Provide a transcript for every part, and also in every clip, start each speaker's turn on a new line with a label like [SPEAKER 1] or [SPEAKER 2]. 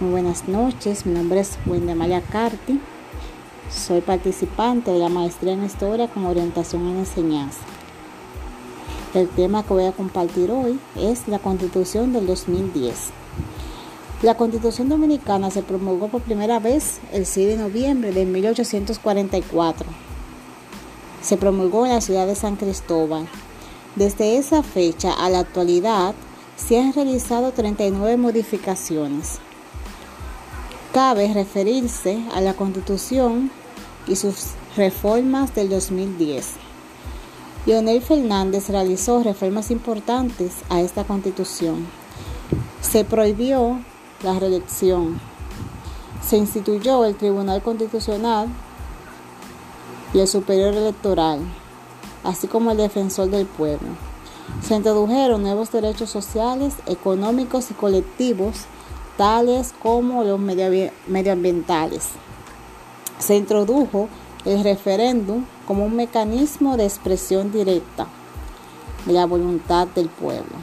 [SPEAKER 1] Muy buenas noches, mi nombre es Wendy Maya Carti. Soy participante de la maestría en historia con orientación en enseñanza. El tema que voy a compartir hoy es la Constitución del 2010. La Constitución Dominicana se promulgó por primera vez el 6 de noviembre de 1844. Se promulgó en la ciudad de San Cristóbal. Desde esa fecha a la actualidad se han realizado 39 modificaciones cabe referirse a la Constitución y sus reformas del 2010. Leonel Fernández realizó reformas importantes a esta Constitución. Se prohibió la reelección. Se instituyó el Tribunal Constitucional y el Superior Electoral, así como el Defensor del Pueblo. Se introdujeron nuevos derechos sociales, económicos y colectivos como los medioambientales. Se introdujo el referéndum como un mecanismo de expresión directa de la voluntad del pueblo.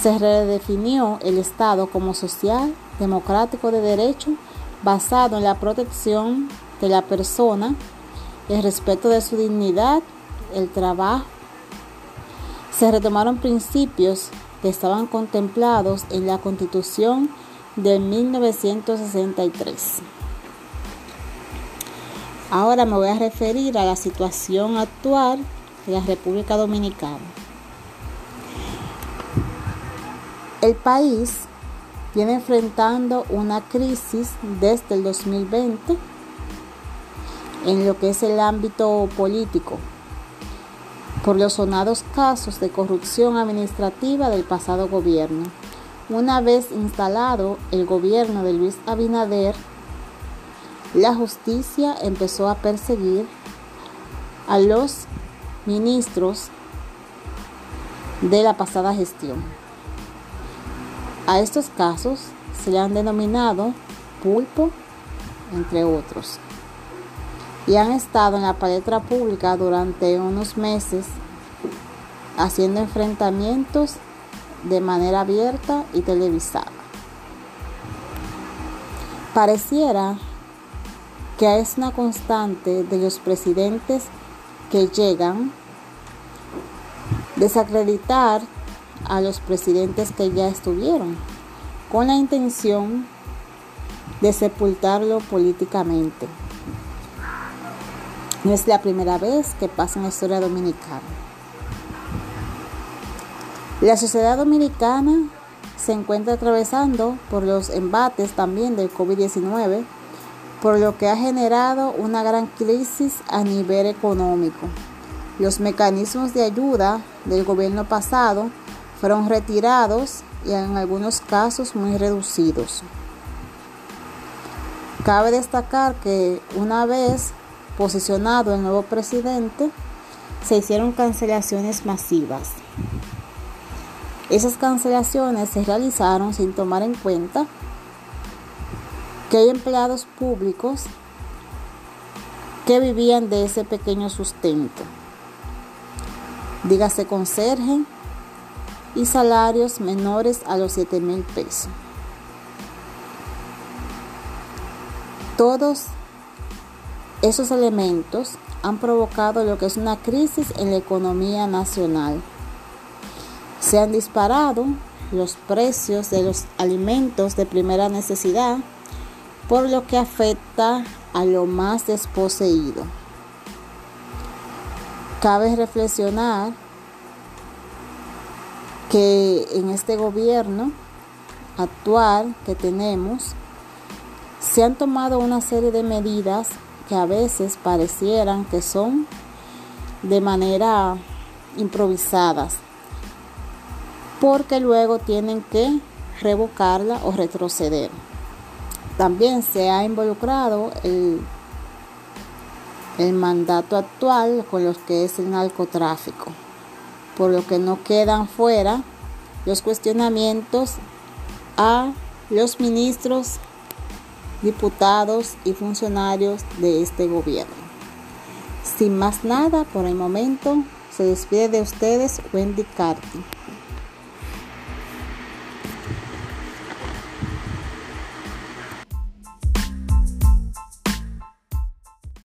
[SPEAKER 1] Se redefinió el Estado como social, democrático de derecho, basado en la protección de la persona, el respeto de su dignidad, el trabajo. Se retomaron principios que estaban contemplados en la Constitución de 1963. Ahora me voy a referir a la situación actual de la República Dominicana. El país viene enfrentando una crisis desde el 2020 en lo que es el ámbito político por los sonados casos de corrupción administrativa del pasado gobierno una vez instalado el gobierno de Luis Abinader, la justicia empezó a perseguir a los ministros de la pasada gestión. A estos casos se le han denominado pulpo, entre otros, y han estado en la palestra pública durante unos meses haciendo enfrentamientos de manera abierta y televisada. Pareciera que es una constante de los presidentes que llegan desacreditar a los presidentes que ya estuvieron con la intención de sepultarlo políticamente. No es la primera vez que pasa en la historia dominicana. La sociedad dominicana se encuentra atravesando por los embates también del COVID-19, por lo que ha generado una gran crisis a nivel económico. Los mecanismos de ayuda del gobierno pasado fueron retirados y en algunos casos muy reducidos. Cabe destacar que una vez posicionado el nuevo presidente, se hicieron cancelaciones masivas. Esas cancelaciones se realizaron sin tomar en cuenta que hay empleados públicos que vivían de ese pequeño sustento. Dígase conserje y salarios menores a los 7 mil pesos. Todos esos elementos han provocado lo que es una crisis en la economía nacional. Se han disparado los precios de los alimentos de primera necesidad, por lo que afecta a lo más desposeído. Cabe reflexionar que en este gobierno actual que tenemos se han tomado una serie de medidas que a veces parecieran que son de manera improvisadas porque luego tienen que revocarla o retroceder. También se ha involucrado el, mandato actual con lo que es el narcotráfico, por lo que no quedan fuera los cuestionamientos a los ministros, diputados y funcionarios de este gobierno. Sin más nada, por el momento, se despide de ustedes Wendy Carty.